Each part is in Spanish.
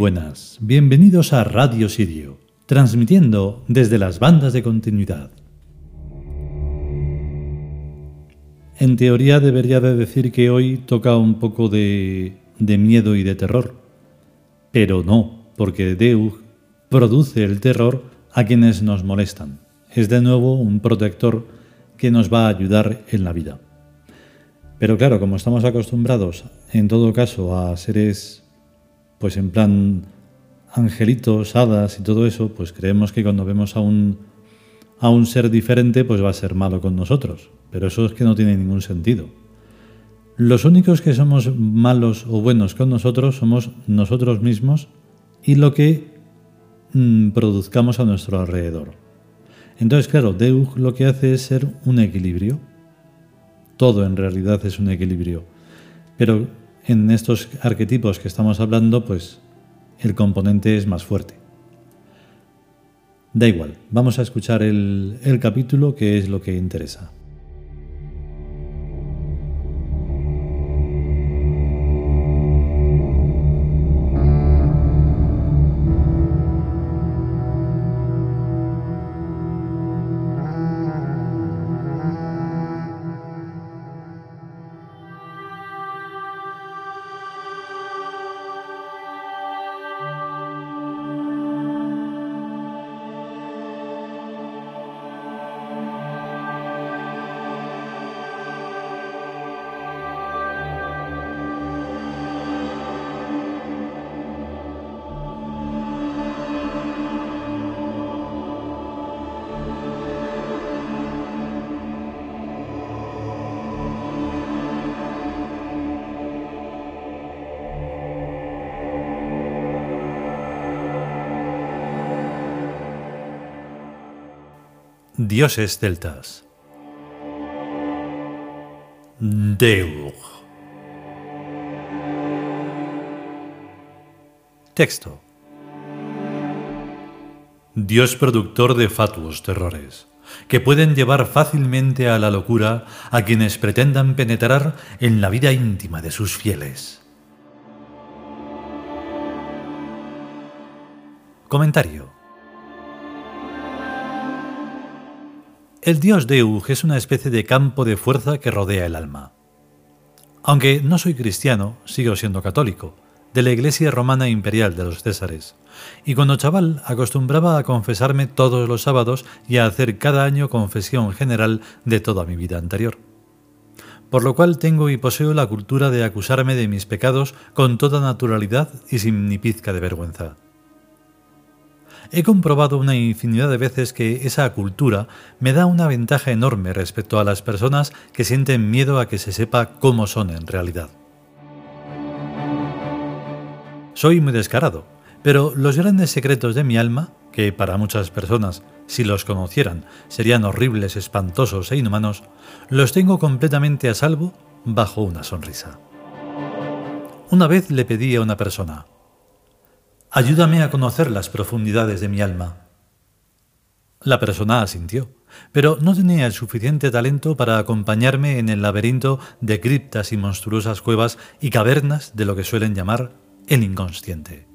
Buenas, bienvenidos a Radio Sirio, transmitiendo desde las bandas de continuidad. En teoría debería de decir que hoy toca un poco de, de miedo y de terror, pero no, porque Deus produce el terror a quienes nos molestan. Es de nuevo un protector que nos va a ayudar en la vida. Pero claro, como estamos acostumbrados en todo caso a seres, pues en plan angelitos, hadas y todo eso, pues creemos que cuando vemos a un, a un ser diferente, pues va a ser malo con nosotros. Pero eso es que no tiene ningún sentido. Los únicos que somos malos o buenos con nosotros somos nosotros mismos y lo que mm, produzcamos a nuestro alrededor. Entonces, claro, Deus lo que hace es ser un equilibrio. Todo en realidad es un equilibrio. Pero en estos arquetipos que estamos hablando, pues el componente es más fuerte. Da igual, vamos a escuchar el, capítulo que es lo que interesa. Dioses celtas. Deug. Texto. Dios productor de fatuos terrores, que pueden llevar fácilmente a la locura a quienes pretendan penetrar en la vida íntima de sus fieles. Comentario. El dios Deug es una especie de campo de fuerza que rodea el alma. Aunque no soy cristiano, sigo siendo católico, de la Iglesia Romana Imperial de los Césares, y cuando chaval acostumbraba a confesarme todos los sábados y a hacer cada año confesión general de toda mi vida anterior. Por lo cual tengo y poseo la cultura de acusarme de mis pecados con toda naturalidad y sin ni pizca de vergüenza. He comprobado una infinidad de veces que esa cultura me da una ventaja enorme respecto a las personas que sienten miedo a que se sepa cómo son en realidad. Soy muy descarado, pero los grandes secretos de mi alma, que para muchas personas, si los conocieran, serían horribles, espantosos e inhumanos, los tengo completamente a salvo bajo una sonrisa. Una vez le pedí a una persona, Ayúdame a conocer las profundidades de mi alma. La persona asintió, pero no tenía el suficiente talento para acompañarme en el laberinto de criptas y monstruosas cuevas y cavernas de lo que suelen llamar el inconsciente.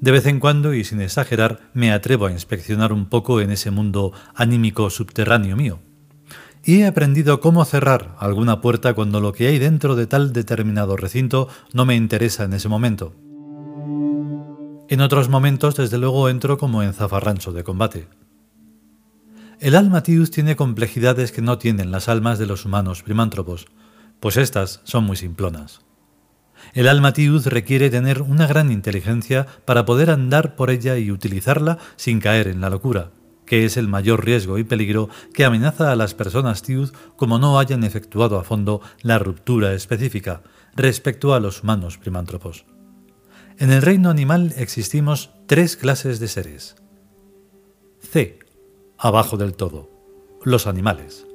De vez en cuando, y sin exagerar, me atrevo a inspeccionar un poco en ese mundo anímico subterráneo mío y he aprendido cómo cerrar alguna puerta cuando lo que hay dentro de tal determinado recinto no me interesa en ese momento. En otros momentos, desde luego, entro como en zafarrancho de combate. El alma Tius tiene complejidades que no tienen las almas de los humanos primántropos, pues estas son muy simplonas. El alma Tius requiere tener una gran inteligencia para poder andar por ella y utilizarla sin caer en la locura, que es el mayor riesgo y peligro que amenaza a las personas TIUD como no hayan efectuado a fondo la ruptura específica respecto a los humanos primántropos. En el reino animal existimos tres clases de seres. C. Abajo del todo. Los animales.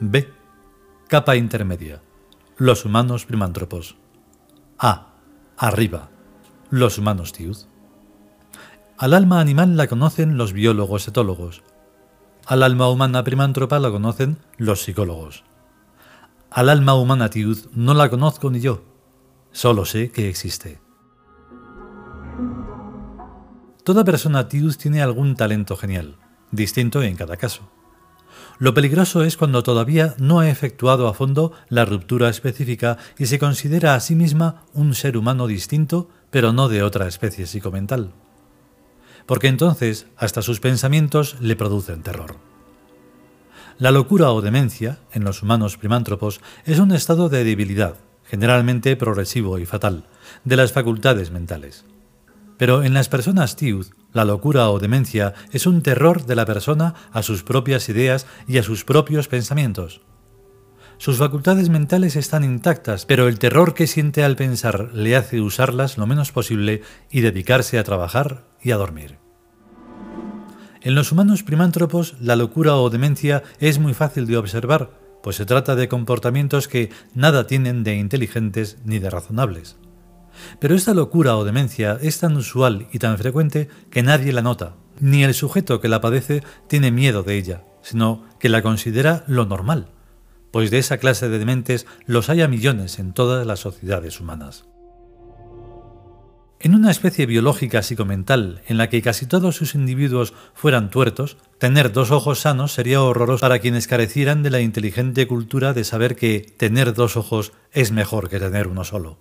B. Capa intermedia. Los humanos primántropos. A. Arriba. Los humanos tiud. Al alma animal la conocen los biólogos etólogos. Al alma humana primántropa la conocen los psicólogos. Al alma humana tiud no la conozco ni yo. solo sé que existe. Toda persona TIUS tiene algún talento genial, distinto en cada caso. Lo peligroso es cuando todavía no ha efectuado a fondo la ruptura específica y se considera a sí misma un ser humano distinto, pero no de otra especie psicomental. Porque entonces hasta sus pensamientos le producen terror. La locura o demencia, en los humanos primántropos, es un estado de debilidad, generalmente progresivo y fatal, de las facultades mentales. Pero en las personas TIUD, la locura o demencia es un terror de la persona a sus propias ideas y a sus propios pensamientos. Sus facultades mentales están intactas, pero el terror que siente al pensar le hace usarlas lo menos posible y dedicarse a trabajar y a dormir. En los humanos primántropos, la locura o demencia es muy fácil de observar, pues se trata de comportamientos que nada tienen de inteligentes ni de razonables. Pero esta locura o demencia es tan usual y tan frecuente que nadie la nota, ni el sujeto que la padece tiene miedo de ella, sino que la considera lo normal, pues de esa clase de dementes los hay a millones en todas las sociedades humanas. En una especie biológica psicomental en la que casi todos sus individuos fueran tuertos, tener dos ojos sanos sería horroroso para quienes carecieran de la inteligente cultura de saber que tener dos ojos es mejor que tener uno solo.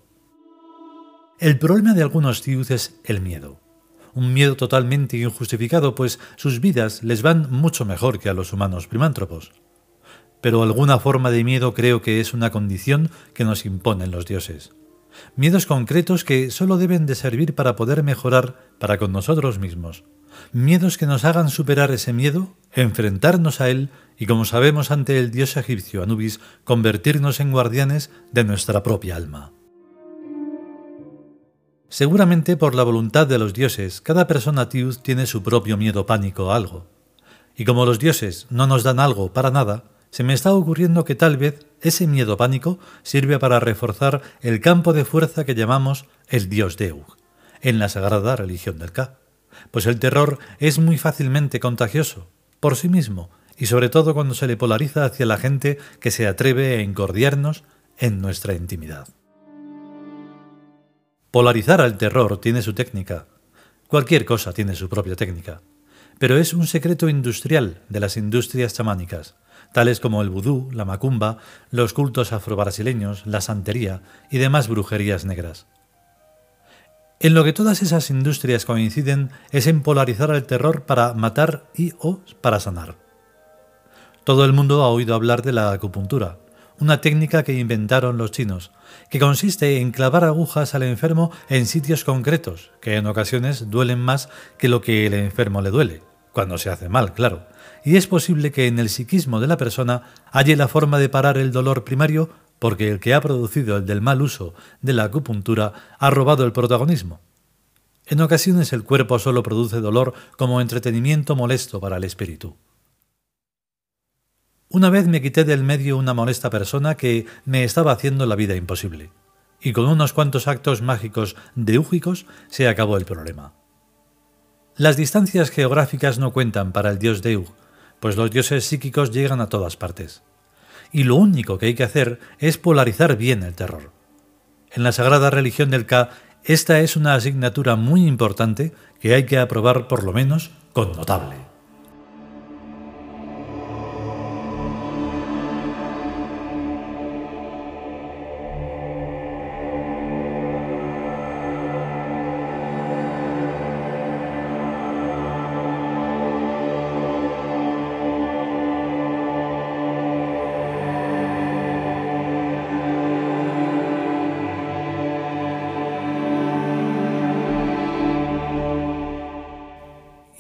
El problema de algunos tíos es el miedo. Un miedo totalmente injustificado, pues sus vidas les van mucho mejor que a los humanos primántropos. Pero alguna forma de miedo creo que es una condición que nos imponen los dioses. Miedos concretos que solo deben de servir para poder mejorar para con nosotros mismos. Miedos que nos hagan superar ese miedo, enfrentarnos a él y, como sabemos ante el dios egipcio Anubis, convertirnos en guardianes de nuestra propia alma. Seguramente por la voluntad de los dioses, cada persona tiud tiene su propio miedo pánico a algo. Y como los dioses no nos dan algo para nada, se me está ocurriendo que tal vez ese miedo pánico sirve para reforzar el campo de fuerza que llamamos el dios Deug, en la sagrada religión del Ka. Pues el terror es muy fácilmente contagioso, por sí mismo, y sobre todo cuando se le polariza hacia la gente que se atreve a encordiarnos en nuestra intimidad. Polarizar al terror tiene su técnica. Cualquier cosa tiene su propia técnica. Pero es un secreto industrial de las industrias chamánicas, tales como el vudú, la macumba, los cultos afrobrasileños, la santería y demás brujerías negras. En lo que todas esas industrias coinciden es en polarizar al terror para matar y o para sanar. Todo el mundo ha oído hablar de la acupuntura, una técnica que inventaron los chinos, que consiste en clavar agujas al enfermo en sitios concretos, que en ocasiones duelen más que lo que el enfermo le duele, cuando se hace mal, claro. Y es posible que en el psiquismo de la persona haya la forma de parar el dolor primario porque el que ha producido el del mal uso de la acupuntura ha robado el protagonismo. En ocasiones el cuerpo solo produce dolor como entretenimiento molesto para el espíritu. Una vez me quité del medio una molesta persona que me estaba haciendo la vida imposible, y con unos cuantos actos mágicos deúgicos se acabó el problema. Las distancias geográficas no cuentan para el dios Deug, pues los dioses psíquicos llegan a todas partes. Y lo único que hay que hacer es polarizar bien el terror. En la sagrada religión del Ka, esta es una asignatura muy importante que hay que aprobar por lo menos con notable.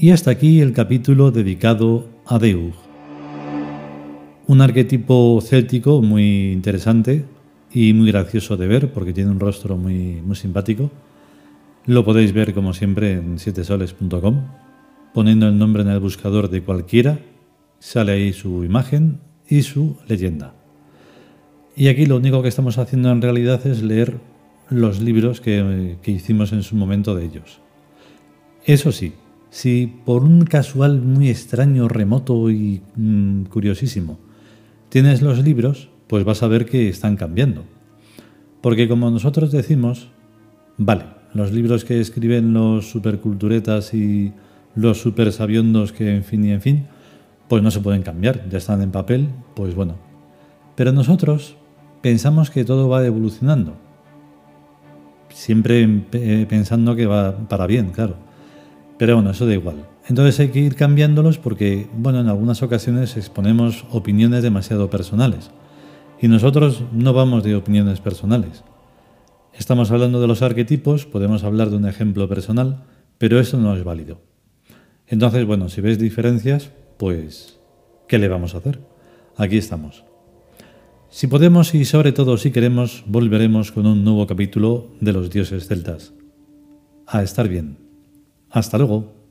Y hasta aquí el capítulo dedicado a Deug. Un arquetipo céltico muy interesante y muy gracioso de ver porque tiene un rostro muy, muy simpático. Lo podéis ver como siempre en sietesoles.com. Poniendo el nombre en el buscador de cualquiera, sale ahí su imagen y su leyenda. Y aquí lo único que estamos haciendo en realidad es leer los libros que, que hicimos en su momento de ellos. Eso sí, si por un casual muy extraño, remoto y mm, curiosísimo tienes los libros, pues vas a ver que están cambiando. Porque como nosotros decimos, vale, los libros que escriben los superculturetas y los super sabiondos que en fin y en fin, pues no se pueden cambiar, ya están en papel, pues bueno. Pero nosotros pensamos que todo va evolucionando. Siempre eh, pensando que va para bien, claro. Pero bueno, eso da igual. Entonces hay que ir cambiándolos porque, bueno, en algunas ocasiones exponemos opiniones demasiado personales. Y nosotros no vamos de opiniones personales. Estamos hablando de los arquetipos, podemos hablar de un ejemplo personal, pero eso no es válido. Entonces, bueno, si ves diferencias, pues, ¿qué le vamos a hacer? Aquí estamos. Si podemos y sobre todo si queremos, volveremos con un nuevo capítulo de los dioses celtas. A estar bien. Hasta luego.